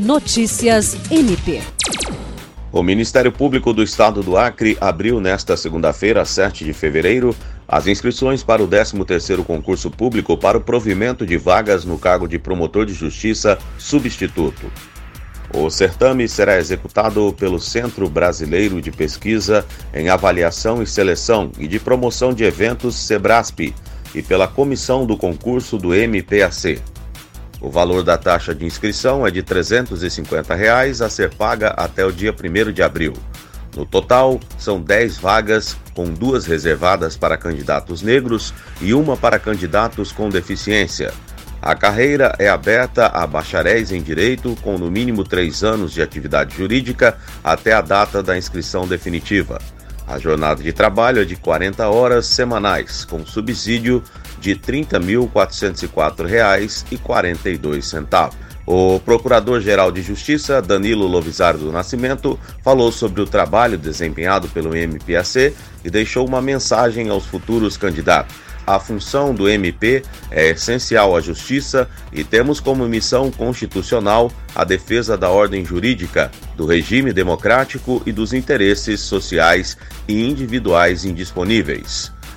Notícias MP. O Ministério Público do Estado do Acre abriu nesta segunda-feira, 7 de fevereiro, as inscrições para o 13º concurso público para o provimento de vagas no cargo de promotor de justiça substituto. O certame será executado pelo Centro Brasileiro de Pesquisa em Avaliação e Seleção e de Promoção de Eventos Sebrasp e pela comissão do concurso do MPAC. O valor da taxa de inscrição é de 350 reais a ser paga até o dia 1 de abril. No total, são 10 vagas, com duas reservadas para candidatos negros e uma para candidatos com deficiência. A carreira é aberta a bacharéis em direito com no mínimo três anos de atividade jurídica até a data da inscrição definitiva. A jornada de trabalho é de 40 horas semanais, com subsídio de R$ 30.404,42. O Procurador-Geral de Justiça, Danilo Lovisaro do Nascimento, falou sobre o trabalho desempenhado pelo MPAC e deixou uma mensagem aos futuros candidatos. A função do MP é essencial à justiça e temos como missão constitucional a defesa da ordem jurídica, do regime democrático e dos interesses sociais e individuais indisponíveis.